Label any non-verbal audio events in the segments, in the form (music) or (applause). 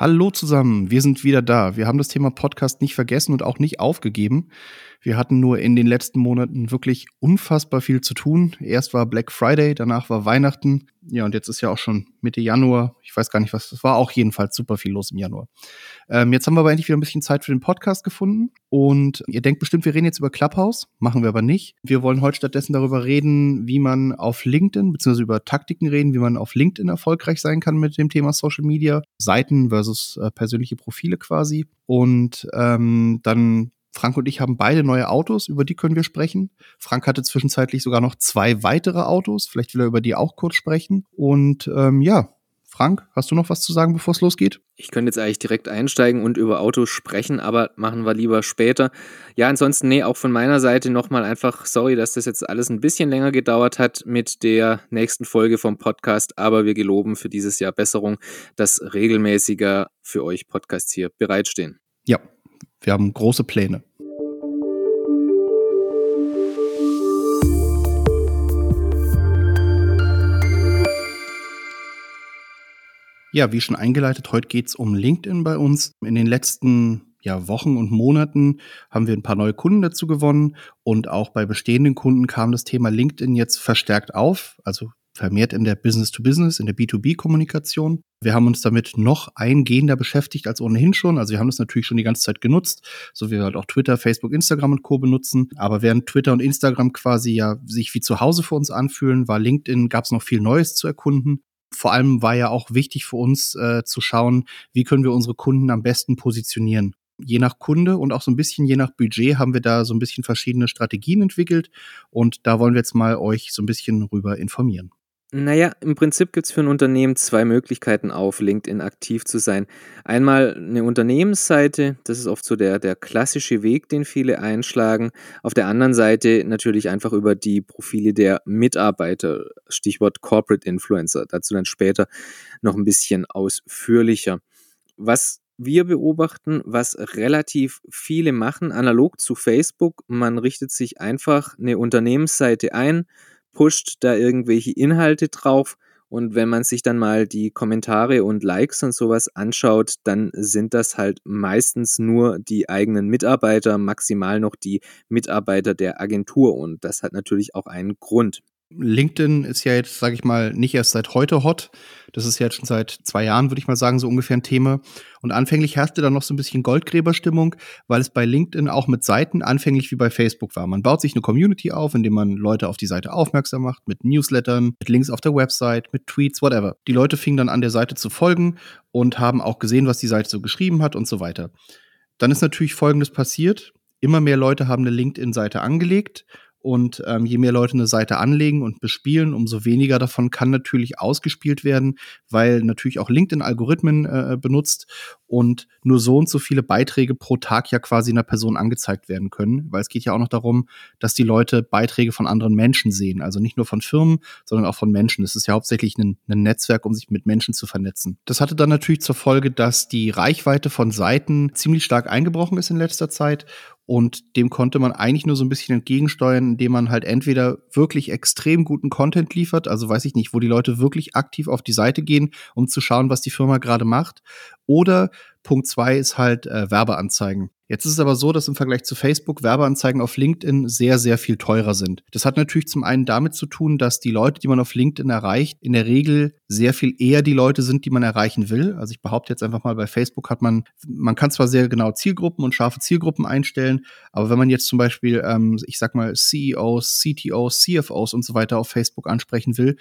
Hallo zusammen, wir sind wieder da. Wir haben das Thema Podcast nicht vergessen und auch nicht aufgegeben. Wir hatten nur in den letzten Monaten wirklich unfassbar viel zu tun. Erst war Black Friday, danach war Weihnachten. Ja, und jetzt ist ja auch schon Mitte Januar. Ich weiß gar nicht, was das war. Auch jedenfalls super viel los im Januar. Ähm, jetzt haben wir aber endlich wieder ein bisschen Zeit für den Podcast gefunden. Und ihr denkt bestimmt, wir reden jetzt über Clubhouse. Machen wir aber nicht. Wir wollen heute stattdessen darüber reden, wie man auf LinkedIn, beziehungsweise über Taktiken reden, wie man auf LinkedIn erfolgreich sein kann mit dem Thema Social Media. Seiten versus äh, persönliche Profile quasi. Und ähm, dann Frank und ich haben beide neue Autos, über die können wir sprechen. Frank hatte zwischenzeitlich sogar noch zwei weitere Autos, vielleicht will er über die auch kurz sprechen. Und ähm, ja, Frank, hast du noch was zu sagen, bevor es losgeht? Ich könnte jetzt eigentlich direkt einsteigen und über Autos sprechen, aber machen wir lieber später. Ja, ansonsten, nee, auch von meiner Seite nochmal einfach, sorry, dass das jetzt alles ein bisschen länger gedauert hat mit der nächsten Folge vom Podcast, aber wir geloben für dieses Jahr Besserung, dass regelmäßiger für euch Podcasts hier bereitstehen. Ja, wir haben große Pläne. Ja, wie schon eingeleitet, heute geht es um LinkedIn bei uns. In den letzten ja, Wochen und Monaten haben wir ein paar neue Kunden dazu gewonnen und auch bei bestehenden Kunden kam das Thema LinkedIn jetzt verstärkt auf. Also vermehrt in der Business-to-Business, in der B2B-Kommunikation. Wir haben uns damit noch eingehender beschäftigt als ohnehin schon. Also wir haben das natürlich schon die ganze Zeit genutzt, so wie wir halt auch Twitter, Facebook, Instagram und Co. benutzen. Aber während Twitter und Instagram quasi ja sich wie zu Hause für uns anfühlen, war LinkedIn, gab es noch viel Neues zu erkunden. Vor allem war ja auch wichtig für uns äh, zu schauen, wie können wir unsere Kunden am besten positionieren je nach Kunde und auch so ein bisschen je nach Budget haben wir da so ein bisschen verschiedene Strategien entwickelt und da wollen wir jetzt mal euch so ein bisschen rüber informieren. Naja, im Prinzip gibt es für ein Unternehmen zwei Möglichkeiten, auf LinkedIn aktiv zu sein. Einmal eine Unternehmensseite, das ist oft so der, der klassische Weg, den viele einschlagen. Auf der anderen Seite natürlich einfach über die Profile der Mitarbeiter, Stichwort Corporate Influencer. Dazu dann später noch ein bisschen ausführlicher. Was wir beobachten, was relativ viele machen, analog zu Facebook, man richtet sich einfach eine Unternehmensseite ein, pusht da irgendwelche Inhalte drauf. Und wenn man sich dann mal die Kommentare und Likes und sowas anschaut, dann sind das halt meistens nur die eigenen Mitarbeiter, maximal noch die Mitarbeiter der Agentur. Und das hat natürlich auch einen Grund. LinkedIn ist ja jetzt, sage ich mal, nicht erst seit heute hot. Das ist ja jetzt schon seit zwei Jahren, würde ich mal sagen, so ungefähr ein Thema. Und anfänglich herrschte da noch so ein bisschen Goldgräberstimmung, weil es bei LinkedIn auch mit Seiten anfänglich wie bei Facebook war. Man baut sich eine Community auf, indem man Leute auf die Seite aufmerksam macht, mit Newslettern, mit Links auf der Website, mit Tweets, whatever. Die Leute fingen dann an, der Seite zu folgen und haben auch gesehen, was die Seite so geschrieben hat und so weiter. Dann ist natürlich Folgendes passiert. Immer mehr Leute haben eine LinkedIn-Seite angelegt und ähm, je mehr Leute eine Seite anlegen und bespielen, umso weniger davon kann natürlich ausgespielt werden, weil natürlich auch LinkedIn Algorithmen äh, benutzt und nur so und so viele Beiträge pro Tag ja quasi einer Person angezeigt werden können, weil es geht ja auch noch darum, dass die Leute Beiträge von anderen Menschen sehen, also nicht nur von Firmen, sondern auch von Menschen. Es ist ja hauptsächlich ein, ein Netzwerk, um sich mit Menschen zu vernetzen. Das hatte dann natürlich zur Folge, dass die Reichweite von Seiten ziemlich stark eingebrochen ist in letzter Zeit und dem konnte man eigentlich nur so ein bisschen entgegensteuern, indem man halt entweder wirklich extrem guten Content liefert, also weiß ich nicht, wo die Leute wirklich aktiv auf die Seite gehen, um zu schauen, was die Firma gerade macht, oder Punkt zwei ist halt äh, Werbeanzeigen. Jetzt ist es aber so, dass im Vergleich zu Facebook Werbeanzeigen auf LinkedIn sehr, sehr viel teurer sind. Das hat natürlich zum einen damit zu tun, dass die Leute, die man auf LinkedIn erreicht, in der Regel sehr viel eher die Leute sind, die man erreichen will. Also ich behaupte jetzt einfach mal, bei Facebook hat man, man kann zwar sehr genau Zielgruppen und scharfe Zielgruppen einstellen, aber wenn man jetzt zum Beispiel, ähm, ich sag mal, CEOs, CTOs, CFOs und so weiter auf Facebook ansprechen will,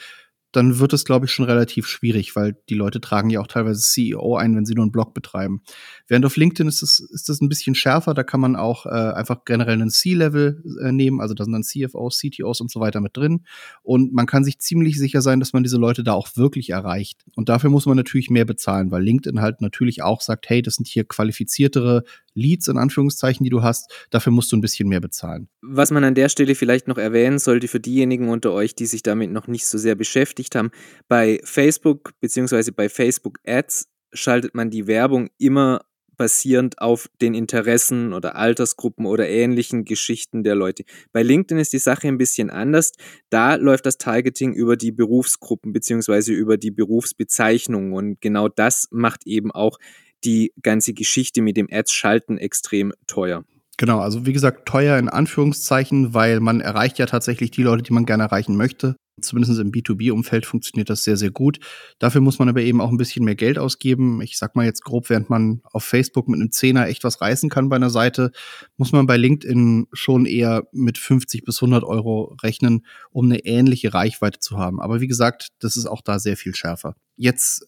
dann wird es, glaube ich, schon relativ schwierig, weil die Leute tragen ja auch teilweise CEO ein, wenn sie nur einen Blog betreiben. Während auf LinkedIn ist es ist das ein bisschen schärfer, da kann man auch äh, einfach generell einen C-Level äh, nehmen, also da sind dann CFOs, CTOs und so weiter mit drin. Und man kann sich ziemlich sicher sein, dass man diese Leute da auch wirklich erreicht. Und dafür muss man natürlich mehr bezahlen, weil LinkedIn halt natürlich auch sagt, hey, das sind hier qualifiziertere Leads in Anführungszeichen, die du hast, dafür musst du ein bisschen mehr bezahlen. Was man an der Stelle vielleicht noch erwähnen sollte für diejenigen unter euch, die sich damit noch nicht so sehr beschäftigt haben, bei Facebook bzw. bei Facebook Ads schaltet man die Werbung immer basierend auf den Interessen oder Altersgruppen oder ähnlichen Geschichten der Leute. Bei LinkedIn ist die Sache ein bisschen anders. Da läuft das Targeting über die Berufsgruppen beziehungsweise über die Berufsbezeichnungen und genau das macht eben auch die ganze Geschichte mit dem Ads-Schalten extrem teuer. Genau, also wie gesagt, teuer in Anführungszeichen, weil man erreicht ja tatsächlich die Leute, die man gerne erreichen möchte. Zumindest im B2B-Umfeld funktioniert das sehr, sehr gut. Dafür muss man aber eben auch ein bisschen mehr Geld ausgeben. Ich sag mal jetzt grob, während man auf Facebook mit einem Zehner echt was reißen kann bei einer Seite, muss man bei LinkedIn schon eher mit 50 bis 100 Euro rechnen, um eine ähnliche Reichweite zu haben. Aber wie gesagt, das ist auch da sehr viel schärfer. Jetzt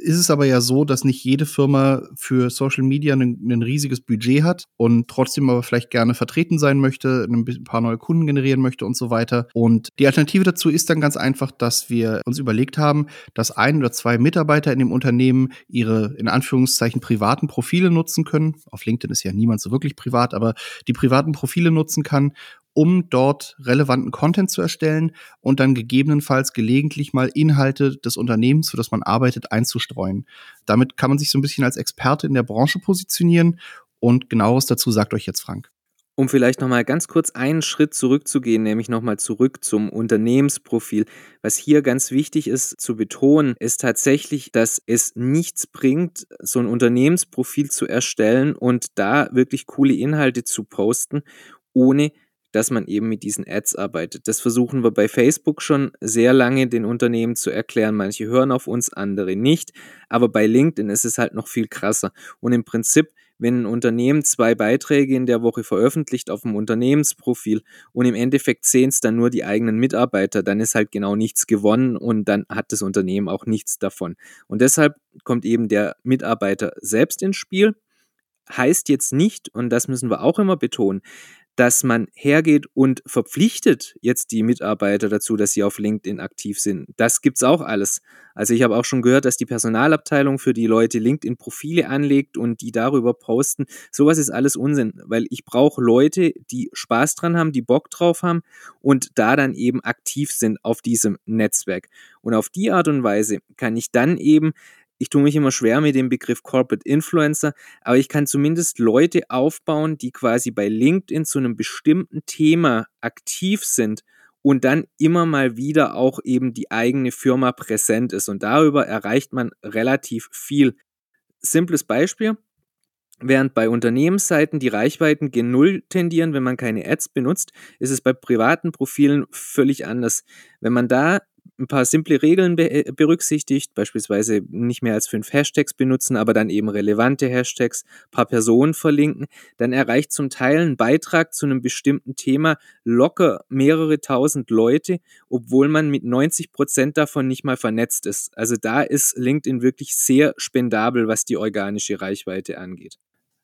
ist es aber ja so, dass nicht jede Firma für Social Media ein, ein, riesiges Budget hat und trotzdem aber vielleicht gerne vertreten sein möchte, ein paar neue Kunden generieren möchte und so weiter. Und die Alternative dazu ist dann ganz einfach, dass wir uns überlegt haben, dass ein oder zwei Mitarbeiter in dem Unternehmen ihre in Anführungszeichen privaten Profile nutzen können. Auf LinkedIn ist ja niemand so wirklich privat, aber die privaten Profile nutzen kann, um dort relevanten Content zu erstellen und dann gegebenenfalls gelegentlich mal Inhalte des Unternehmens, für das man arbeitet, einzustreuen. Damit kann man sich so ein bisschen als Experte in der Branche positionieren und genaueres dazu sagt euch jetzt Frank. Um vielleicht nochmal ganz kurz einen Schritt zurückzugehen, nämlich nochmal zurück zum Unternehmensprofil. Was hier ganz wichtig ist zu betonen, ist tatsächlich, dass es nichts bringt, so ein Unternehmensprofil zu erstellen und da wirklich coole Inhalte zu posten, ohne dass man eben mit diesen Ads arbeitet. Das versuchen wir bei Facebook schon sehr lange den Unternehmen zu erklären. Manche hören auf uns, andere nicht. Aber bei LinkedIn ist es halt noch viel krasser. Und im Prinzip, wenn ein Unternehmen zwei Beiträge in der Woche veröffentlicht auf dem Unternehmensprofil und im Endeffekt sehen es dann nur die eigenen Mitarbeiter, dann ist halt genau nichts gewonnen und dann hat das Unternehmen auch nichts davon. Und deshalb kommt eben der Mitarbeiter selbst ins Spiel heißt jetzt nicht, und das müssen wir auch immer betonen, dass man hergeht und verpflichtet jetzt die Mitarbeiter dazu, dass sie auf LinkedIn aktiv sind. Das gibt's auch alles. Also ich habe auch schon gehört, dass die Personalabteilung für die Leute LinkedIn-Profile anlegt und die darüber posten. Sowas ist alles Unsinn, weil ich brauche Leute, die Spaß dran haben, die Bock drauf haben und da dann eben aktiv sind auf diesem Netzwerk. Und auf die Art und Weise kann ich dann eben ich tue mich immer schwer mit dem Begriff Corporate Influencer, aber ich kann zumindest Leute aufbauen, die quasi bei LinkedIn zu einem bestimmten Thema aktiv sind und dann immer mal wieder auch eben die eigene Firma präsent ist. Und darüber erreicht man relativ viel. Simples Beispiel. Während bei Unternehmensseiten die Reichweiten gen Null tendieren, wenn man keine Ads benutzt, ist es bei privaten Profilen völlig anders. Wenn man da ein paar simple Regeln be äh, berücksichtigt, beispielsweise nicht mehr als fünf Hashtags benutzen, aber dann eben relevante Hashtags, paar Personen verlinken, dann erreicht zum Teil ein Beitrag zu einem bestimmten Thema locker mehrere tausend Leute, obwohl man mit 90 Prozent davon nicht mal vernetzt ist. Also da ist LinkedIn wirklich sehr spendabel, was die organische Reichweite angeht.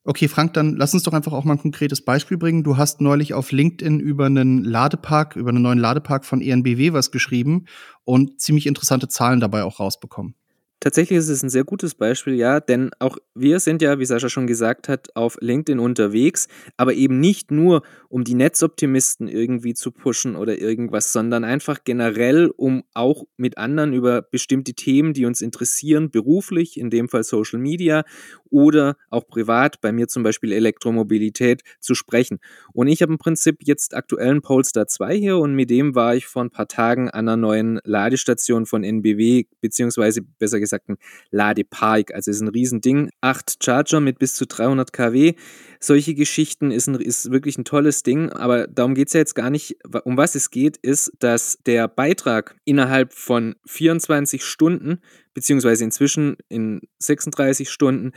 Okay, Frank, dann lass uns doch einfach auch mal ein konkretes Beispiel bringen. Du hast neulich auf LinkedIn über einen Ladepark, über einen neuen Ladepark von ENBW was geschrieben und ziemlich interessante Zahlen dabei auch rausbekommen. Tatsächlich ist es ein sehr gutes Beispiel, ja, denn auch wir sind ja, wie Sascha schon gesagt hat, auf LinkedIn unterwegs, aber eben nicht nur, um die Netzoptimisten irgendwie zu pushen oder irgendwas, sondern einfach generell, um auch mit anderen über bestimmte Themen, die uns interessieren, beruflich, in dem Fall Social Media oder auch privat, bei mir zum Beispiel Elektromobilität, zu sprechen. Und ich habe im Prinzip jetzt aktuellen Polestar 2 hier und mit dem war ich vor ein paar Tagen an einer neuen Ladestation von NBW, beziehungsweise besser gesagt ein Ladepark. Also ist ein Riesending. Acht Charger mit bis zu 300 kW. Solche Geschichten ist, ein, ist wirklich ein tolles Ding, aber darum geht es ja jetzt gar nicht. Um was es geht, ist, dass der Beitrag innerhalb von 24 Stunden beziehungsweise inzwischen in 36 Stunden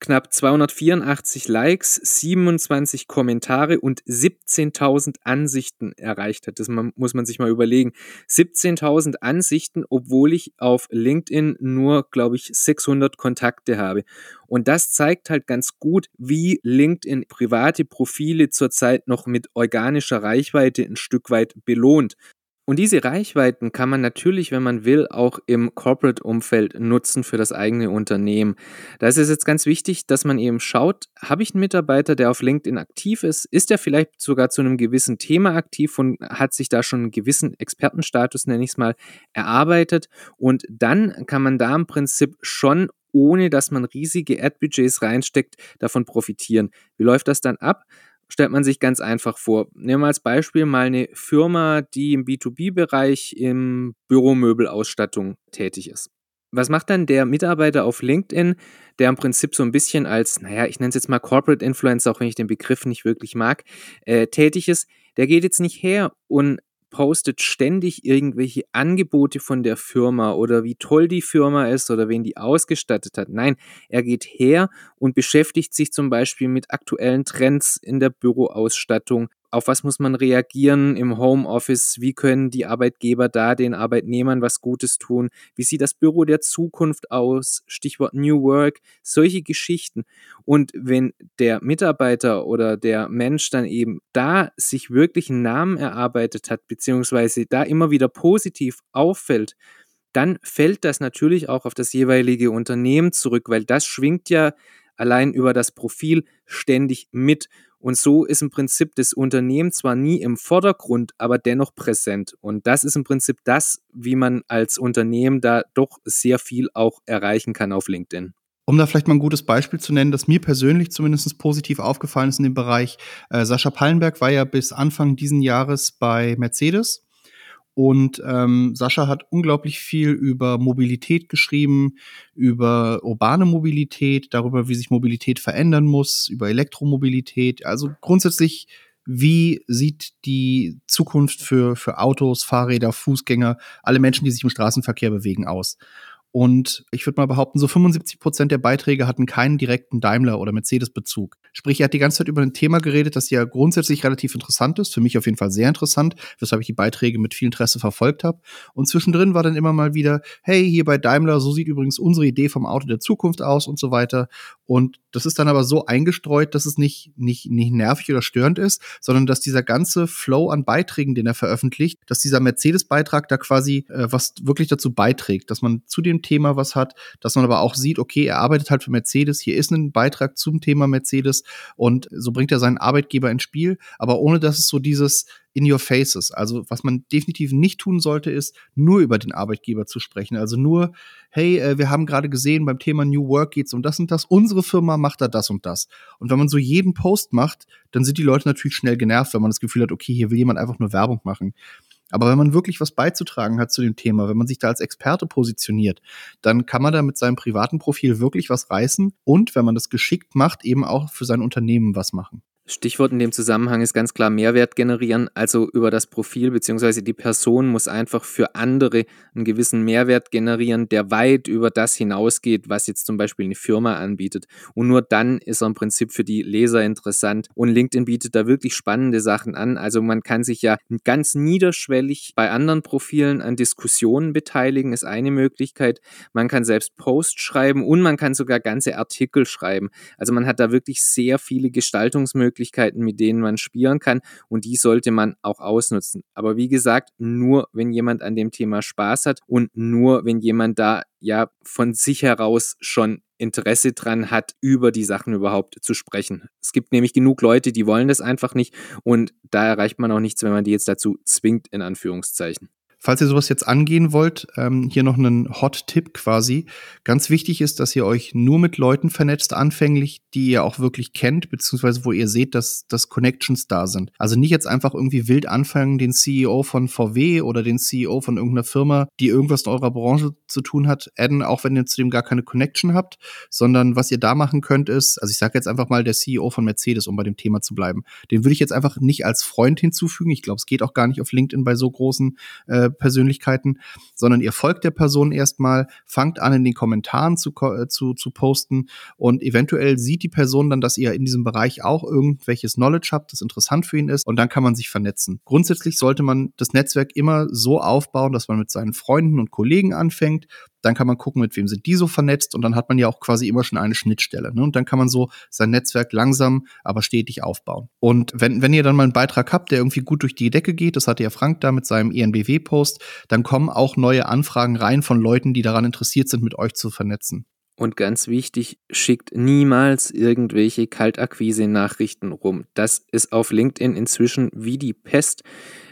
knapp 284 Likes, 27 Kommentare und 17.000 Ansichten erreicht hat. Das muss man sich mal überlegen. 17.000 Ansichten, obwohl ich auf LinkedIn nur, glaube ich, 600 Kontakte habe. Und das zeigt halt ganz gut, wie LinkedIn private Profile zurzeit noch mit organischer Reichweite ein Stück weit belohnt. Und diese Reichweiten kann man natürlich, wenn man will, auch im Corporate-Umfeld nutzen für das eigene Unternehmen. Da ist es jetzt ganz wichtig, dass man eben schaut, habe ich einen Mitarbeiter, der auf LinkedIn aktiv ist? Ist er vielleicht sogar zu einem gewissen Thema aktiv und hat sich da schon einen gewissen Expertenstatus, nenne ich es mal, erarbeitet? Und dann kann man da im Prinzip schon ohne dass man riesige Ad-Budgets reinsteckt, davon profitieren. Wie läuft das dann ab? Stellt man sich ganz einfach vor. Nehmen wir als Beispiel mal eine Firma, die im B2B-Bereich im Büromöbelausstattung tätig ist. was macht dann der Mitarbeiter auf LinkedIn, der im Prinzip so ein bisschen als, naja, ich nenne es jetzt mal Corporate Influencer, auch wenn ich den Begriff nicht wirklich mag, äh, tätig ist? Der geht jetzt nicht her und postet ständig irgendwelche Angebote von der Firma oder wie toll die Firma ist oder wen die ausgestattet hat. Nein, er geht her und beschäftigt sich zum Beispiel mit aktuellen Trends in der Büroausstattung, auf was muss man reagieren im Homeoffice, wie können die Arbeitgeber da den Arbeitnehmern was Gutes tun, wie sieht das Büro der Zukunft aus, Stichwort New Work, solche Geschichten. Und wenn der Mitarbeiter oder der Mensch dann eben da sich wirklich einen Namen erarbeitet hat, beziehungsweise da immer wieder positiv auffällt, dann fällt das natürlich auch auf das jeweilige Unternehmen zurück, weil das schwingt ja allein über das Profil ständig mit. Und so ist im Prinzip das Unternehmen zwar nie im Vordergrund, aber dennoch präsent. Und das ist im Prinzip das, wie man als Unternehmen da doch sehr viel auch erreichen kann auf LinkedIn. Um da vielleicht mal ein gutes Beispiel zu nennen, das mir persönlich zumindest positiv aufgefallen ist in dem Bereich. Äh, Sascha Pallenberg war ja bis Anfang diesen Jahres bei Mercedes und ähm, Sascha hat unglaublich viel über Mobilität geschrieben, über urbane Mobilität, darüber, wie sich Mobilität verändern muss, über Elektromobilität. Also grundsätzlich, wie sieht die Zukunft für, für Autos, Fahrräder, Fußgänger, alle Menschen, die sich im Straßenverkehr bewegen, aus? Und ich würde mal behaupten, so 75 Prozent der Beiträge hatten keinen direkten Daimler- oder Mercedes-Bezug. Sprich, er hat die ganze Zeit über ein Thema geredet, das ja grundsätzlich relativ interessant ist, für mich auf jeden Fall sehr interessant, weshalb ich die Beiträge mit viel Interesse verfolgt habe. Und zwischendrin war dann immer mal wieder, hey, hier bei Daimler, so sieht übrigens unsere Idee vom Auto der Zukunft aus und so weiter. Und das ist dann aber so eingestreut, dass es nicht, nicht, nicht nervig oder störend ist, sondern dass dieser ganze Flow an Beiträgen, den er veröffentlicht, dass dieser Mercedes-Beitrag da quasi äh, was wirklich dazu beiträgt, dass man zu Thema was hat, dass man aber auch sieht, okay, er arbeitet halt für Mercedes, hier ist ein Beitrag zum Thema Mercedes und so bringt er seinen Arbeitgeber ins Spiel, aber ohne dass es so dieses in your faces. Also was man definitiv nicht tun sollte, ist nur über den Arbeitgeber zu sprechen. Also nur, hey, äh, wir haben gerade gesehen, beim Thema New Work geht es um das und das. Unsere Firma macht da das und das. Und wenn man so jeden Post macht, dann sind die Leute natürlich schnell genervt, wenn man das Gefühl hat, okay, hier will jemand einfach nur Werbung machen. Aber wenn man wirklich was beizutragen hat zu dem Thema, wenn man sich da als Experte positioniert, dann kann man da mit seinem privaten Profil wirklich was reißen und wenn man das geschickt macht, eben auch für sein Unternehmen was machen. Stichwort in dem Zusammenhang ist ganz klar Mehrwert generieren. Also über das Profil bzw. die Person muss einfach für andere einen gewissen Mehrwert generieren, der weit über das hinausgeht, was jetzt zum Beispiel eine Firma anbietet. Und nur dann ist er im Prinzip für die Leser interessant. Und LinkedIn bietet da wirklich spannende Sachen an. Also man kann sich ja ganz niederschwellig bei anderen Profilen an Diskussionen beteiligen, ist eine Möglichkeit. Man kann selbst Posts schreiben und man kann sogar ganze Artikel schreiben. Also man hat da wirklich sehr viele Gestaltungsmöglichkeiten Möglichkeiten, mit denen man spielen kann und die sollte man auch ausnutzen. Aber wie gesagt, nur wenn jemand an dem Thema Spaß hat und nur wenn jemand da ja von sich heraus schon Interesse dran hat, über die Sachen überhaupt zu sprechen. Es gibt nämlich genug Leute, die wollen das einfach nicht und da erreicht man auch nichts, wenn man die jetzt dazu zwingt, in Anführungszeichen. Falls ihr sowas jetzt angehen wollt, ähm, hier noch einen Hot-Tipp quasi. Ganz wichtig ist, dass ihr euch nur mit Leuten vernetzt anfänglich, die ihr auch wirklich kennt, beziehungsweise wo ihr seht, dass, dass Connections da sind. Also nicht jetzt einfach irgendwie wild anfangen, den CEO von VW oder den CEO von irgendeiner Firma, die irgendwas in eurer Branche zu tun hat, adden, auch wenn ihr zu dem gar keine Connection habt, sondern was ihr da machen könnt ist, also ich sage jetzt einfach mal der CEO von Mercedes, um bei dem Thema zu bleiben. Den würde ich jetzt einfach nicht als Freund hinzufügen. Ich glaube, es geht auch gar nicht auf LinkedIn bei so großen äh, Persönlichkeiten, sondern ihr folgt der Person erstmal, fangt an, in den Kommentaren zu, äh, zu, zu posten und eventuell sieht die Person dann, dass ihr in diesem Bereich auch irgendwelches Knowledge habt, das interessant für ihn ist und dann kann man sich vernetzen. Grundsätzlich sollte man das Netzwerk immer so aufbauen, dass man mit seinen Freunden und Kollegen anfängt, dann kann man gucken, mit wem sind die so vernetzt und dann hat man ja auch quasi immer schon eine Schnittstelle. Ne? Und dann kann man so sein Netzwerk langsam, aber stetig aufbauen. Und wenn, wenn ihr dann mal einen Beitrag habt, der irgendwie gut durch die Decke geht, das hatte ja Frank da mit seinem ENBW-Post, dann kommen auch neue Anfragen rein von Leuten, die daran interessiert sind, mit euch zu vernetzen. Und ganz wichtig, schickt niemals irgendwelche Kaltakquise-Nachrichten rum. Das ist auf LinkedIn inzwischen wie die Pest.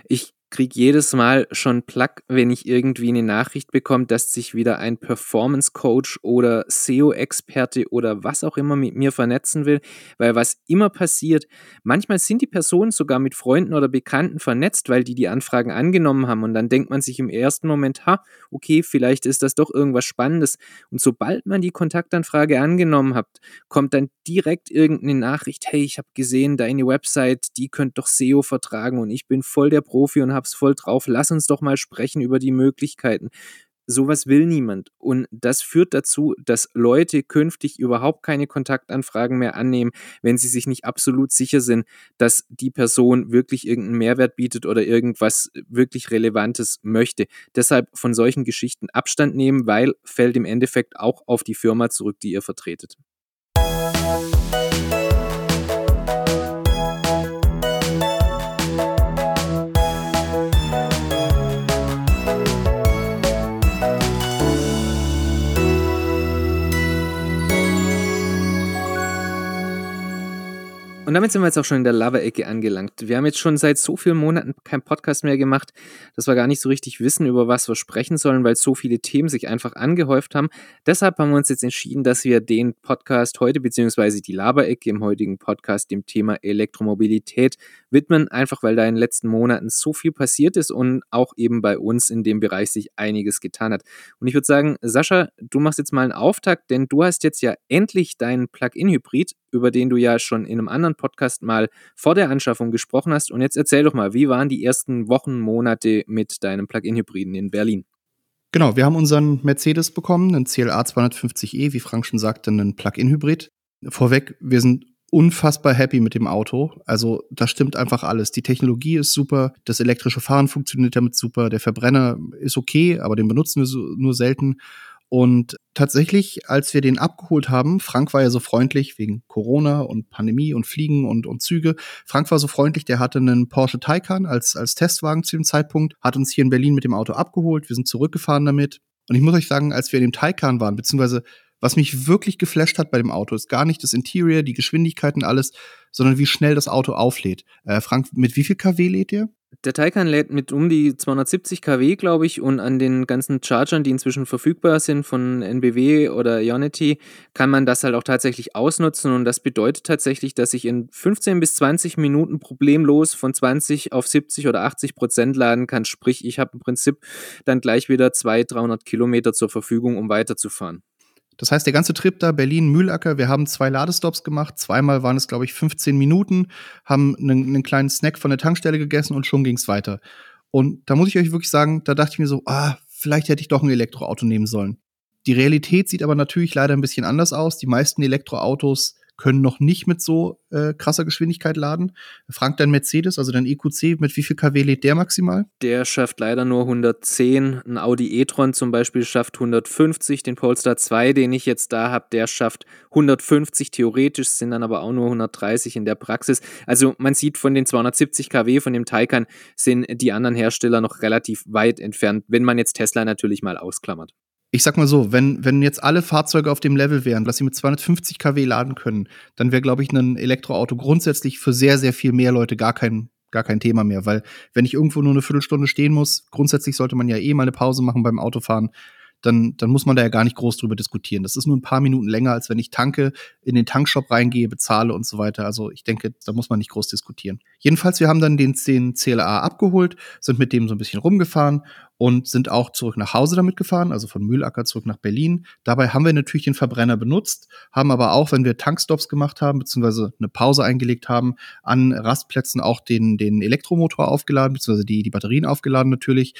Ich kriege jedes Mal schon Plack, wenn ich irgendwie eine Nachricht bekomme, dass sich wieder ein Performance Coach oder SEO-Experte oder was auch immer mit mir vernetzen will, weil was immer passiert, manchmal sind die Personen sogar mit Freunden oder Bekannten vernetzt, weil die die Anfragen angenommen haben. Und dann denkt man sich im ersten Moment, ha, okay, vielleicht ist das doch irgendwas Spannendes. Und sobald man die Kontaktanfrage angenommen hat, kommt dann direkt irgendeine Nachricht, hey, ich habe gesehen, deine Website, die könnte doch SEO vertragen und ich bin voll der Profi und hab's voll drauf. Lass uns doch mal sprechen über die Möglichkeiten. Sowas will niemand. Und das führt dazu, dass Leute künftig überhaupt keine Kontaktanfragen mehr annehmen, wenn sie sich nicht absolut sicher sind, dass die Person wirklich irgendeinen Mehrwert bietet oder irgendwas wirklich Relevantes möchte. Deshalb von solchen Geschichten Abstand nehmen, weil fällt im Endeffekt auch auf die Firma zurück, die ihr vertretet. Und damit sind wir jetzt auch schon in der Lava-Ecke angelangt. Wir haben jetzt schon seit so vielen Monaten keinen Podcast mehr gemacht, dass wir gar nicht so richtig wissen, über was wir sprechen sollen, weil so viele Themen sich einfach angehäuft haben. Deshalb haben wir uns jetzt entschieden, dass wir den Podcast heute, beziehungsweise die Lava-Ecke im heutigen Podcast dem Thema Elektromobilität widmen, einfach weil da in den letzten Monaten so viel passiert ist und auch eben bei uns in dem Bereich sich einiges getan hat. Und ich würde sagen, Sascha, du machst jetzt mal einen Auftakt, denn du hast jetzt ja endlich deinen Plug-in-Hybrid über den du ja schon in einem anderen Podcast mal vor der Anschaffung gesprochen hast. Und jetzt erzähl doch mal, wie waren die ersten Wochen, Monate mit deinem Plug-in-Hybriden in Berlin? Genau, wir haben unseren Mercedes bekommen, einen CLA 250e, wie Frank schon sagte, einen Plug-in-Hybrid. Vorweg, wir sind unfassbar happy mit dem Auto. Also da stimmt einfach alles. Die Technologie ist super, das elektrische Fahren funktioniert damit super, der Verbrenner ist okay, aber den benutzen wir so, nur selten. Und tatsächlich, als wir den abgeholt haben, Frank war ja so freundlich wegen Corona und Pandemie und Fliegen und, und Züge. Frank war so freundlich, der hatte einen Porsche Taycan als, als Testwagen zu dem Zeitpunkt, hat uns hier in Berlin mit dem Auto abgeholt. Wir sind zurückgefahren damit. Und ich muss euch sagen, als wir in dem Taycan waren, beziehungsweise was mich wirklich geflasht hat bei dem Auto, ist gar nicht das Interior, die Geschwindigkeiten, alles, sondern wie schnell das Auto auflädt. Äh, Frank, mit wie viel kW lädt ihr? Der Taycan lädt mit um die 270 kW, glaube ich, und an den ganzen Chargern, die inzwischen verfügbar sind von NBW oder Ionity, kann man das halt auch tatsächlich ausnutzen und das bedeutet tatsächlich, dass ich in 15 bis 20 Minuten problemlos von 20 auf 70 oder 80 Prozent laden kann. Sprich, ich habe im Prinzip dann gleich wieder 200, 300 Kilometer zur Verfügung, um weiterzufahren. Das heißt, der ganze Trip da, Berlin-Mühlacker, wir haben zwei Ladestops gemacht. Zweimal waren es, glaube ich, 15 Minuten, haben einen, einen kleinen Snack von der Tankstelle gegessen und schon ging es weiter. Und da muss ich euch wirklich sagen, da dachte ich mir so, ah, vielleicht hätte ich doch ein Elektroauto nehmen sollen. Die Realität sieht aber natürlich leider ein bisschen anders aus. Die meisten Elektroautos können noch nicht mit so äh, krasser Geschwindigkeit laden. Frank, dein Mercedes, also dein EQC, mit wie viel kW lädt der maximal? Der schafft leider nur 110. Ein Audi e-tron zum Beispiel schafft 150. Den Polestar 2, den ich jetzt da habe, der schafft 150 theoretisch, sind dann aber auch nur 130 in der Praxis. Also man sieht von den 270 kW von dem Taycan sind die anderen Hersteller noch relativ weit entfernt, wenn man jetzt Tesla natürlich mal ausklammert ich sag mal so, wenn, wenn jetzt alle Fahrzeuge auf dem Level wären, dass sie mit 250 kW laden können, dann wäre, glaube ich, ein Elektroauto grundsätzlich für sehr, sehr viel mehr Leute gar kein, gar kein Thema mehr. Weil wenn ich irgendwo nur eine Viertelstunde stehen muss, grundsätzlich sollte man ja eh mal eine Pause machen beim Autofahren dann, dann muss man da ja gar nicht groß drüber diskutieren. Das ist nur ein paar Minuten länger, als wenn ich tanke, in den Tankshop reingehe, bezahle und so weiter. Also ich denke, da muss man nicht groß diskutieren. Jedenfalls, wir haben dann den, den CLA abgeholt, sind mit dem so ein bisschen rumgefahren und sind auch zurück nach Hause damit gefahren, also von Mühlacker zurück nach Berlin. Dabei haben wir natürlich den Verbrenner benutzt, haben aber auch, wenn wir Tankstops gemacht haben, beziehungsweise eine Pause eingelegt haben, an Rastplätzen auch den, den Elektromotor aufgeladen, beziehungsweise die, die Batterien aufgeladen natürlich.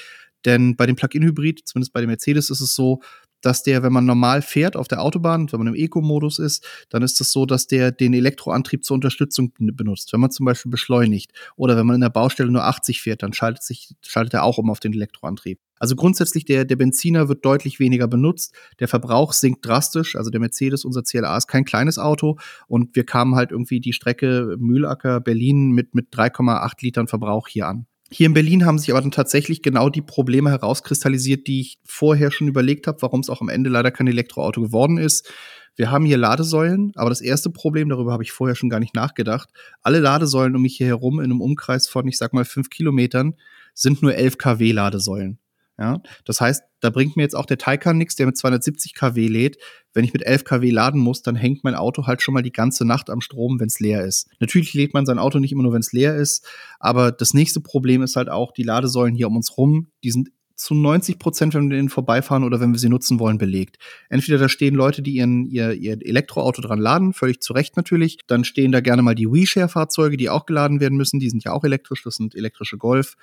Denn bei dem Plug-in-Hybrid, zumindest bei dem Mercedes, ist es so, dass der, wenn man normal fährt auf der Autobahn, wenn man im Eco-Modus ist, dann ist es so, dass der den Elektroantrieb zur Unterstützung benutzt. Wenn man zum Beispiel beschleunigt oder wenn man in der Baustelle nur 80 fährt, dann schaltet sich, schaltet er auch um auf den Elektroantrieb. Also grundsätzlich der, der Benziner wird deutlich weniger benutzt. Der Verbrauch sinkt drastisch. Also der Mercedes, unser CLA, ist kein kleines Auto. Und wir kamen halt irgendwie die Strecke Mühlacker, Berlin mit, mit 3,8 Litern Verbrauch hier an. Hier in Berlin haben sich aber dann tatsächlich genau die Probleme herauskristallisiert, die ich vorher schon überlegt habe, warum es auch am Ende leider kein Elektroauto geworden ist. Wir haben hier Ladesäulen, aber das erste Problem, darüber habe ich vorher schon gar nicht nachgedacht, alle Ladesäulen um mich hier herum in einem Umkreis von, ich sag mal, fünf Kilometern sind nur 11 kW Ladesäulen. Ja, das heißt, da bringt mir jetzt auch der Taycan nichts, der mit 270 kW lädt. Wenn ich mit 11 kW laden muss, dann hängt mein Auto halt schon mal die ganze Nacht am Strom, wenn es leer ist. Natürlich lädt man sein Auto nicht immer nur, wenn es leer ist, aber das nächste Problem ist halt auch, die Ladesäulen hier um uns rum, die sind zu 90 Prozent, wenn wir denen vorbeifahren oder wenn wir sie nutzen wollen, belegt. Entweder da stehen Leute, die ihren, ihr, ihr Elektroauto dran laden, völlig zu Recht natürlich. Dann stehen da gerne mal die WeShare-Fahrzeuge, die auch geladen werden müssen. Die sind ja auch elektrisch, das sind elektrische Golf.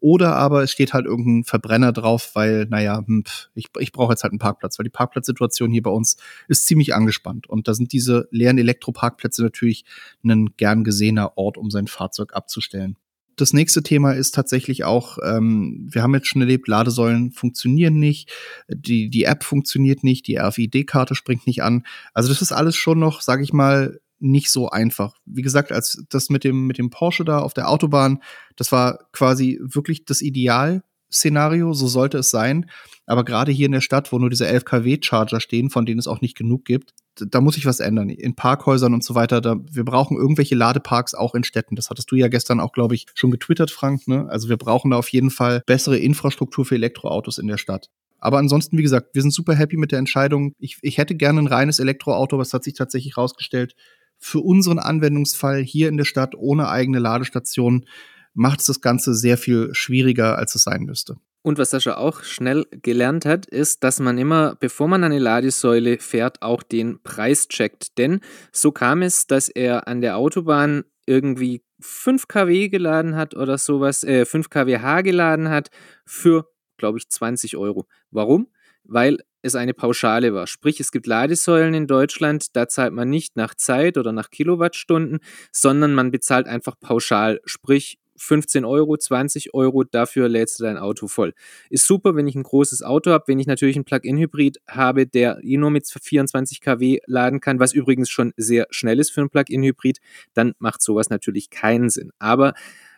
Oder aber es steht halt irgendein Verbrenner drauf, weil, naja, hm, ich, ich brauche jetzt halt einen Parkplatz, weil die Parkplatzsituation hier bei uns ist ziemlich angespannt. Und da sind diese leeren Elektroparkplätze natürlich ein gern gesehener Ort, um sein Fahrzeug abzustellen das nächste Thema ist tatsächlich auch, ähm, wir haben jetzt schon erlebt, Ladesäulen funktionieren nicht, die, die App funktioniert nicht, die RFID-Karte springt nicht an. Also das ist alles schon noch, sage ich mal, nicht so einfach. Wie gesagt, als das mit dem, mit dem Porsche da auf der Autobahn, das war quasi wirklich das Ideal-Szenario, so sollte es sein. Aber gerade hier in der Stadt, wo nur diese 11 kW-Charger stehen, von denen es auch nicht genug gibt, da muss sich was ändern. In Parkhäusern und so weiter, da, wir brauchen irgendwelche Ladeparks auch in Städten. Das hattest du ja gestern auch, glaube ich, schon getwittert, Frank. Ne? Also wir brauchen da auf jeden Fall bessere Infrastruktur für Elektroautos in der Stadt. Aber ansonsten, wie gesagt, wir sind super happy mit der Entscheidung. Ich, ich hätte gerne ein reines Elektroauto, aber es hat sich tatsächlich herausgestellt, für unseren Anwendungsfall hier in der Stadt ohne eigene Ladestation macht es das Ganze sehr viel schwieriger, als es sein müsste. Und was Sascha auch schnell gelernt hat, ist, dass man immer, bevor man eine Ladesäule fährt, auch den Preis checkt. Denn so kam es, dass er an der Autobahn irgendwie 5 kW geladen hat oder sowas, äh, 5 kWh geladen hat für, glaube ich, 20 Euro. Warum? Weil es eine Pauschale war. Sprich, es gibt Ladesäulen in Deutschland, da zahlt man nicht nach Zeit oder nach Kilowattstunden, sondern man bezahlt einfach pauschal. Sprich, 15 Euro, 20 Euro, dafür lädst du dein Auto voll. Ist super, wenn ich ein großes Auto habe, wenn ich natürlich einen Plug-in-Hybrid habe, der eh nur mit 24 kW laden kann, was übrigens schon sehr schnell ist für einen Plug-in-Hybrid, dann macht sowas natürlich keinen Sinn. Aber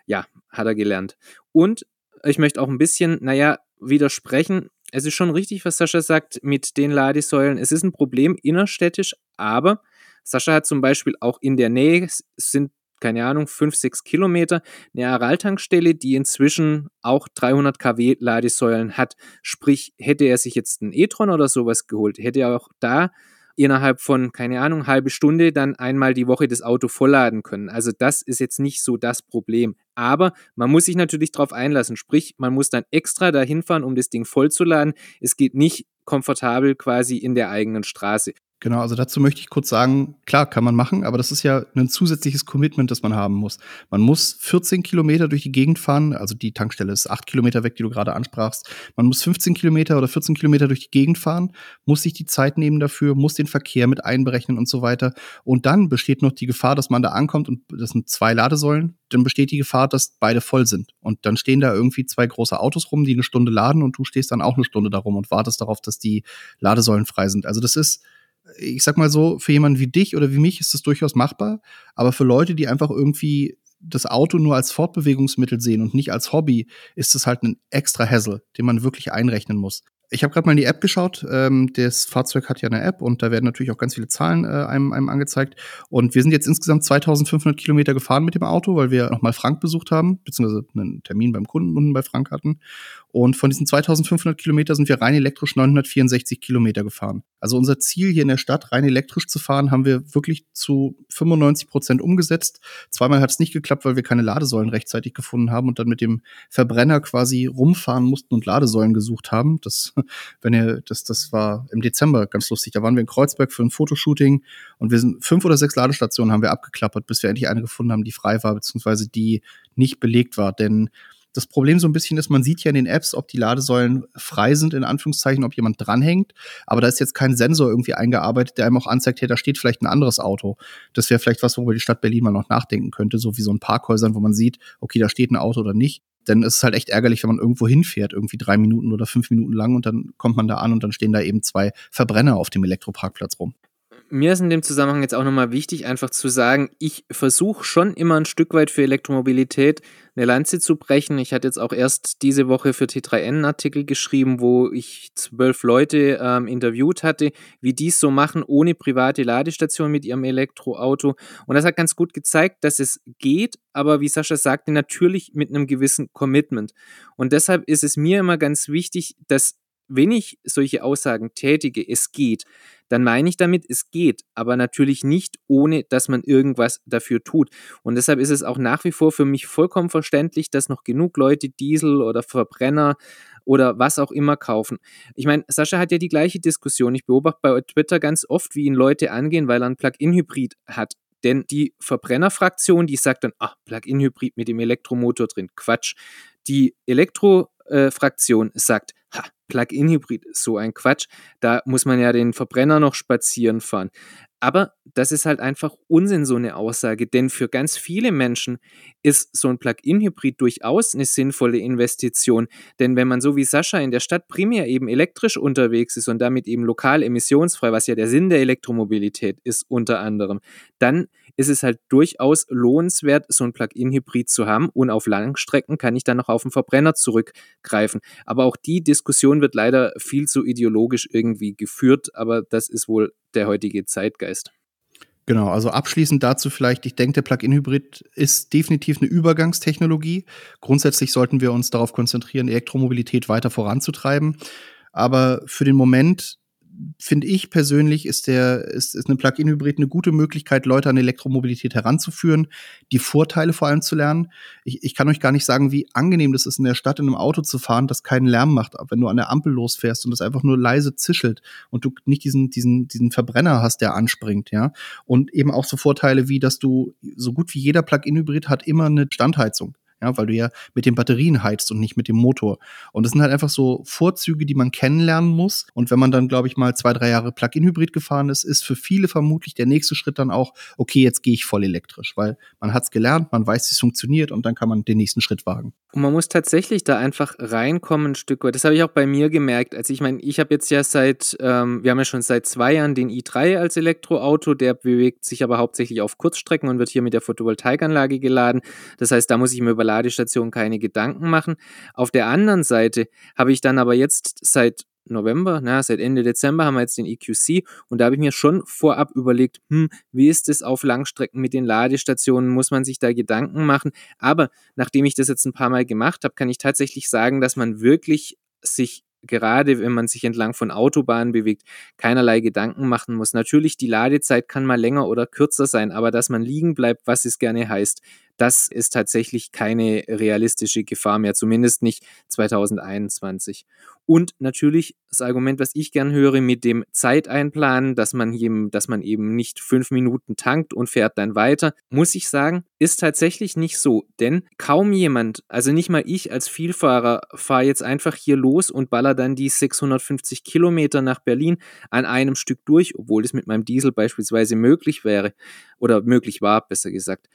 ja, hat er gelernt. Und ich möchte auch ein bisschen, naja, widersprechen. Es ist schon richtig, was Sascha sagt mit den Ladesäulen. Es ist ein Problem innerstädtisch, aber Sascha hat zum Beispiel auch in der Nähe, sind keine Ahnung, 5, 6 Kilometer, eine Araltankstelle, die inzwischen auch 300 kW Ladesäulen hat. Sprich, hätte er sich jetzt einen e-tron oder sowas geholt, hätte er auch da innerhalb von, keine Ahnung, halbe Stunde dann einmal die Woche das Auto vollladen können. Also das ist jetzt nicht so das Problem. Aber man muss sich natürlich darauf einlassen. Sprich, man muss dann extra dahin fahren, um das Ding vollzuladen. Es geht nicht komfortabel quasi in der eigenen Straße. Genau, also dazu möchte ich kurz sagen, klar, kann man machen, aber das ist ja ein zusätzliches Commitment, das man haben muss. Man muss 14 Kilometer durch die Gegend fahren, also die Tankstelle ist 8 Kilometer weg, die du gerade ansprachst. Man muss 15 Kilometer oder 14 Kilometer durch die Gegend fahren, muss sich die Zeit nehmen dafür, muss den Verkehr mit einberechnen und so weiter. Und dann besteht noch die Gefahr, dass man da ankommt und das sind zwei Ladesäulen, dann besteht die Gefahr, dass beide voll sind. Und dann stehen da irgendwie zwei große Autos rum, die eine Stunde laden und du stehst dann auch eine Stunde darum und wartest darauf, dass die Ladesäulen frei sind. Also das ist ich sag mal so, für jemanden wie dich oder wie mich ist das durchaus machbar, aber für Leute, die einfach irgendwie das Auto nur als Fortbewegungsmittel sehen und nicht als Hobby, ist es halt ein extra Hassel, den man wirklich einrechnen muss. Ich habe gerade mal in die App geschaut. Ähm, das Fahrzeug hat ja eine App und da werden natürlich auch ganz viele Zahlen äh, einem, einem angezeigt. Und wir sind jetzt insgesamt 2500 Kilometer gefahren mit dem Auto, weil wir nochmal Frank besucht haben, beziehungsweise einen Termin beim Kunden unten bei Frank hatten. Und von diesen 2500 Kilometer sind wir rein elektrisch 964 Kilometer gefahren. Also unser Ziel hier in der Stadt, rein elektrisch zu fahren, haben wir wirklich zu 95 Prozent umgesetzt. Zweimal hat es nicht geklappt, weil wir keine Ladesäulen rechtzeitig gefunden haben und dann mit dem Verbrenner quasi rumfahren mussten und Ladesäulen gesucht haben. Das, (laughs) wenn ihr, das, das war im Dezember ganz lustig. Da waren wir in Kreuzberg für ein Fotoshooting und wir sind fünf oder sechs Ladestationen haben wir abgeklappert, bis wir endlich eine gefunden haben, die frei war, beziehungsweise die nicht belegt war. Denn das Problem so ein bisschen ist, man sieht ja in den Apps, ob die Ladesäulen frei sind, in Anführungszeichen, ob jemand dranhängt. Aber da ist jetzt kein Sensor irgendwie eingearbeitet, der einem auch anzeigt, hey, da steht vielleicht ein anderes Auto. Das wäre vielleicht was, worüber die Stadt Berlin mal noch nachdenken könnte, so wie so ein Parkhäusern, wo man sieht, okay, da steht ein Auto oder nicht. Denn es ist halt echt ärgerlich, wenn man irgendwo hinfährt, irgendwie drei Minuten oder fünf Minuten lang und dann kommt man da an und dann stehen da eben zwei Verbrenner auf dem Elektroparkplatz rum. Mir ist in dem Zusammenhang jetzt auch nochmal wichtig, einfach zu sagen, ich versuche schon immer ein Stück weit für Elektromobilität eine Lanze zu brechen. Ich hatte jetzt auch erst diese Woche für T3N einen Artikel geschrieben, wo ich zwölf Leute ähm, interviewt hatte, wie die es so machen, ohne private Ladestation mit ihrem Elektroauto. Und das hat ganz gut gezeigt, dass es geht, aber wie Sascha sagte, natürlich mit einem gewissen Commitment. Und deshalb ist es mir immer ganz wichtig, dass wenn ich solche Aussagen tätige, es geht, dann meine ich damit, es geht, aber natürlich nicht, ohne dass man irgendwas dafür tut. Und deshalb ist es auch nach wie vor für mich vollkommen verständlich, dass noch genug Leute Diesel oder Verbrenner oder was auch immer kaufen. Ich meine, Sascha hat ja die gleiche Diskussion. Ich beobachte bei Twitter ganz oft, wie ihn Leute angehen, weil er ein Plug-in-Hybrid hat. Denn die Verbrennerfraktion, die sagt dann, ach, Plug-in-Hybrid mit dem Elektromotor drin, Quatsch. Die Elektro-Fraktion sagt, ha, Plug-in-Hybrid, so ein Quatsch. Da muss man ja den Verbrenner noch spazieren fahren. Aber das ist halt einfach Unsinn, so eine Aussage, denn für ganz viele Menschen ist so ein Plug-in-Hybrid durchaus eine sinnvolle Investition. Denn wenn man so wie Sascha in der Stadt primär eben elektrisch unterwegs ist und damit eben lokal emissionsfrei, was ja der Sinn der Elektromobilität ist unter anderem, dann ist es halt durchaus lohnenswert, so ein Plug-in-Hybrid zu haben. Und auf Langstrecken kann ich dann noch auf den Verbrenner zurückgreifen. Aber auch die Diskussion wird leider viel zu ideologisch irgendwie geführt. Aber das ist wohl der heutige Zeitgeist. Genau, also abschließend dazu vielleicht, ich denke, der Plug-in-Hybrid ist definitiv eine Übergangstechnologie. Grundsätzlich sollten wir uns darauf konzentrieren, Elektromobilität weiter voranzutreiben. Aber für den Moment finde ich persönlich, ist der, ist, ist eine Plug-in-Hybrid eine gute Möglichkeit, Leute an Elektromobilität heranzuführen, die Vorteile vor allem zu lernen. Ich, ich kann euch gar nicht sagen, wie angenehm das ist, in der Stadt in einem Auto zu fahren, das keinen Lärm macht, wenn du an der Ampel losfährst und das einfach nur leise zischelt und du nicht diesen, diesen, diesen Verbrenner hast, der anspringt, ja. Und eben auch so Vorteile wie, dass du so gut wie jeder Plug-in-Hybrid hat immer eine Standheizung ja, weil du ja mit den Batterien heizt und nicht mit dem Motor. Und das sind halt einfach so Vorzüge, die man kennenlernen muss. Und wenn man dann, glaube ich, mal zwei, drei Jahre Plug-in-Hybrid gefahren ist, ist für viele vermutlich der nächste Schritt dann auch, okay, jetzt gehe ich voll elektrisch, weil man hat es gelernt, man weiß, wie es funktioniert und dann kann man den nächsten Schritt wagen. Und man muss tatsächlich da einfach reinkommen ein Stück weit. Das habe ich auch bei mir gemerkt. Also ich meine, ich habe jetzt ja seit, ähm, wir haben ja schon seit zwei Jahren den i3 als Elektroauto, der bewegt sich aber hauptsächlich auf Kurzstrecken und wird hier mit der Photovoltaikanlage geladen. Das heißt, da muss ich mir über Ladestation keine Gedanken machen. Auf der anderen Seite habe ich dann aber jetzt seit November, na, seit Ende Dezember haben wir jetzt den EQC und da habe ich mir schon vorab überlegt, hm, wie ist es auf Langstrecken mit den Ladestationen, muss man sich da Gedanken machen, aber nachdem ich das jetzt ein paar Mal gemacht habe, kann ich tatsächlich sagen, dass man wirklich sich gerade wenn man sich entlang von Autobahnen bewegt, keinerlei Gedanken machen muss. Natürlich, die Ladezeit kann mal länger oder kürzer sein, aber dass man liegen bleibt, was es gerne heißt, das ist tatsächlich keine realistische Gefahr mehr, zumindest nicht 2021. Und natürlich das Argument, was ich gern höre, mit dem Zeiteinplanen, dass man, eben, dass man eben nicht fünf Minuten tankt und fährt dann weiter, muss ich sagen, ist tatsächlich nicht so. Denn kaum jemand, also nicht mal ich als Vielfahrer, fahre jetzt einfach hier los und baller dann die 650 Kilometer nach Berlin an einem Stück durch, obwohl es mit meinem Diesel beispielsweise möglich wäre oder möglich war, besser gesagt.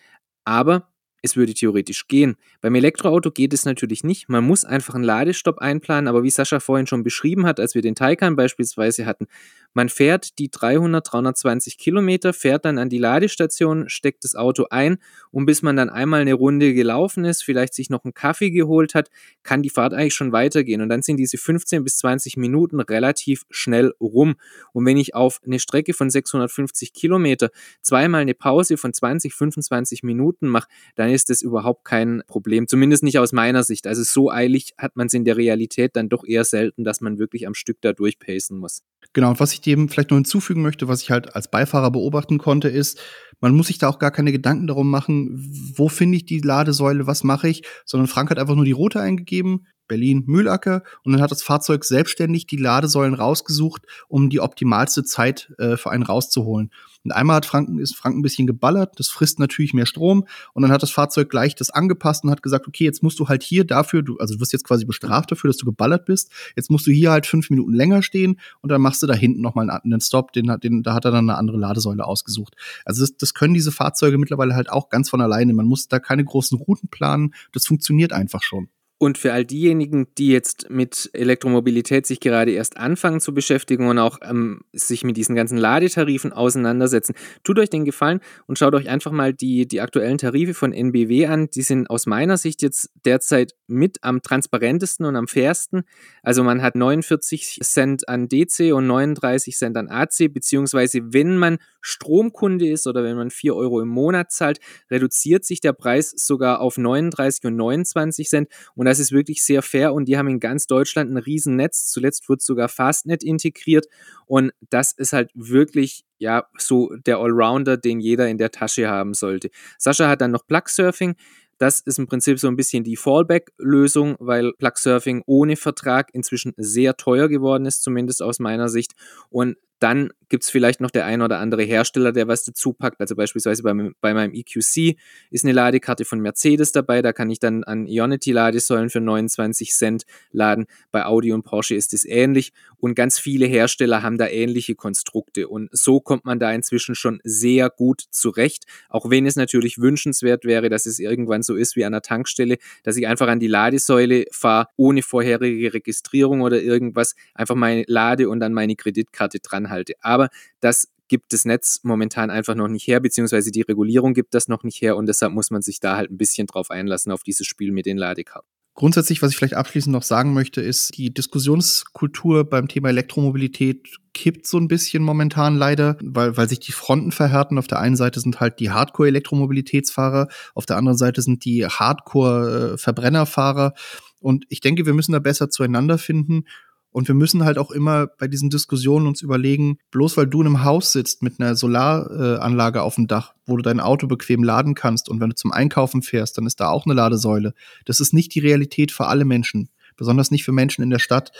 Aber es würde theoretisch gehen. Beim Elektroauto geht es natürlich nicht. Man muss einfach einen Ladestopp einplanen, aber wie Sascha vorhin schon beschrieben hat, als wir den Taycan beispielsweise hatten, man fährt die 300, 320 Kilometer, fährt dann an die Ladestation, steckt das Auto ein und bis man dann einmal eine Runde gelaufen ist, vielleicht sich noch einen Kaffee geholt hat, kann die Fahrt eigentlich schon weitergehen. Und dann sind diese 15 bis 20 Minuten relativ schnell rum. Und wenn ich auf eine Strecke von 650 Kilometer zweimal eine Pause von 20, 25 Minuten mache, dann ist das überhaupt kein Problem. Zumindest nicht aus meiner Sicht. Also so eilig hat man es in der Realität dann doch eher selten, dass man wirklich am Stück da durchpacen muss. Genau, und was ich dem vielleicht noch hinzufügen möchte, was ich halt als Beifahrer beobachten konnte, ist, man muss sich da auch gar keine Gedanken darum machen, wo finde ich die Ladesäule, was mache ich, sondern Frank hat einfach nur die Route eingegeben, Berlin Mühlacker und dann hat das Fahrzeug selbstständig die Ladesäulen rausgesucht, um die optimalste Zeit äh, für einen rauszuholen. Und einmal hat Franken, ist Franken ein bisschen geballert, das frisst natürlich mehr Strom und dann hat das Fahrzeug gleich das angepasst und hat gesagt, okay, jetzt musst du halt hier dafür, du, also du wirst jetzt quasi bestraft dafür, dass du geballert bist, jetzt musst du hier halt fünf Minuten länger stehen und dann machst du da hinten nochmal einen, einen Stop, den, den, da hat er dann eine andere Ladesäule ausgesucht. Also das, das können diese Fahrzeuge mittlerweile halt auch ganz von alleine. Man muss da keine großen Routen planen, das funktioniert einfach schon. Und für all diejenigen, die jetzt mit Elektromobilität sich gerade erst anfangen zu beschäftigen und auch ähm, sich mit diesen ganzen Ladetarifen auseinandersetzen, tut euch den Gefallen und schaut euch einfach mal die, die aktuellen Tarife von NBW an. Die sind aus meiner Sicht jetzt derzeit mit am transparentesten und am fairsten. Also man hat 49 Cent an DC und 39 Cent an AC, beziehungsweise wenn man Stromkunde ist oder wenn man 4 Euro im Monat zahlt, reduziert sich der Preis sogar auf 39 und 29 Cent. Und das ist wirklich sehr fair und die haben in ganz Deutschland ein Riesennetz. Zuletzt wird sogar Fastnet integriert und das ist halt wirklich ja so der Allrounder, den jeder in der Tasche haben sollte. Sascha hat dann noch Plug Surfing. Das ist im Prinzip so ein bisschen die Fallback-Lösung, weil Plug Surfing ohne Vertrag inzwischen sehr teuer geworden ist, zumindest aus meiner Sicht. Und dann gibt es vielleicht noch der ein oder andere Hersteller, der was dazu packt. Also beispielsweise bei, bei meinem EQC ist eine Ladekarte von Mercedes dabei. Da kann ich dann an Ionity-Ladesäulen für 29 Cent laden. Bei Audi und Porsche ist es ähnlich. Und ganz viele Hersteller haben da ähnliche Konstrukte. Und so kommt man da inzwischen schon sehr gut zurecht. Auch wenn es natürlich wünschenswert wäre, dass es irgendwann so ist wie an der Tankstelle, dass ich einfach an die Ladesäule fahre, ohne vorherige Registrierung oder irgendwas, einfach meine lade und dann meine Kreditkarte dran halte. Aber das gibt das Netz momentan einfach noch nicht her, beziehungsweise die Regulierung gibt das noch nicht her und deshalb muss man sich da halt ein bisschen drauf einlassen auf dieses Spiel mit den Ladekarten. Grundsätzlich, was ich vielleicht abschließend noch sagen möchte, ist, die Diskussionskultur beim Thema Elektromobilität kippt so ein bisschen momentan leider, weil, weil sich die Fronten verhärten. Auf der einen Seite sind halt die Hardcore-Elektromobilitätsfahrer, auf der anderen Seite sind die Hardcore-Verbrennerfahrer. Und ich denke, wir müssen da besser zueinander finden und wir müssen halt auch immer bei diesen Diskussionen uns überlegen, bloß weil du in einem Haus sitzt mit einer Solaranlage auf dem Dach, wo du dein Auto bequem laden kannst und wenn du zum Einkaufen fährst, dann ist da auch eine Ladesäule. Das ist nicht die Realität für alle Menschen besonders nicht für Menschen in der Stadt.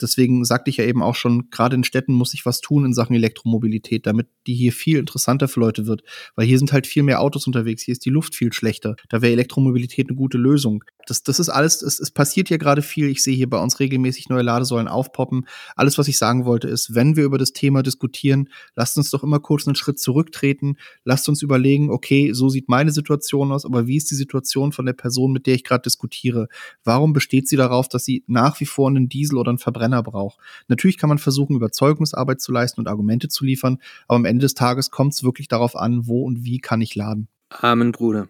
Deswegen sagte ich ja eben auch schon, gerade in Städten muss sich was tun in Sachen Elektromobilität, damit die hier viel interessanter für Leute wird. Weil hier sind halt viel mehr Autos unterwegs, hier ist die Luft viel schlechter. Da wäre Elektromobilität eine gute Lösung. Das, das ist alles, es, es passiert hier gerade viel. Ich sehe hier bei uns regelmäßig neue Ladesäulen aufpoppen. Alles, was ich sagen wollte, ist, wenn wir über das Thema diskutieren, lasst uns doch immer kurz einen Schritt zurücktreten. Lasst uns überlegen, okay, so sieht meine Situation aus, aber wie ist die Situation von der Person, mit der ich gerade diskutiere? Warum besteht sie darauf, dass sie nach wie vor einen Diesel oder einen Verbrenner braucht? Natürlich kann man versuchen, Überzeugungsarbeit zu leisten und Argumente zu liefern, aber am Ende des Tages kommt es wirklich darauf an, wo und wie kann ich laden. Amen, Bruder.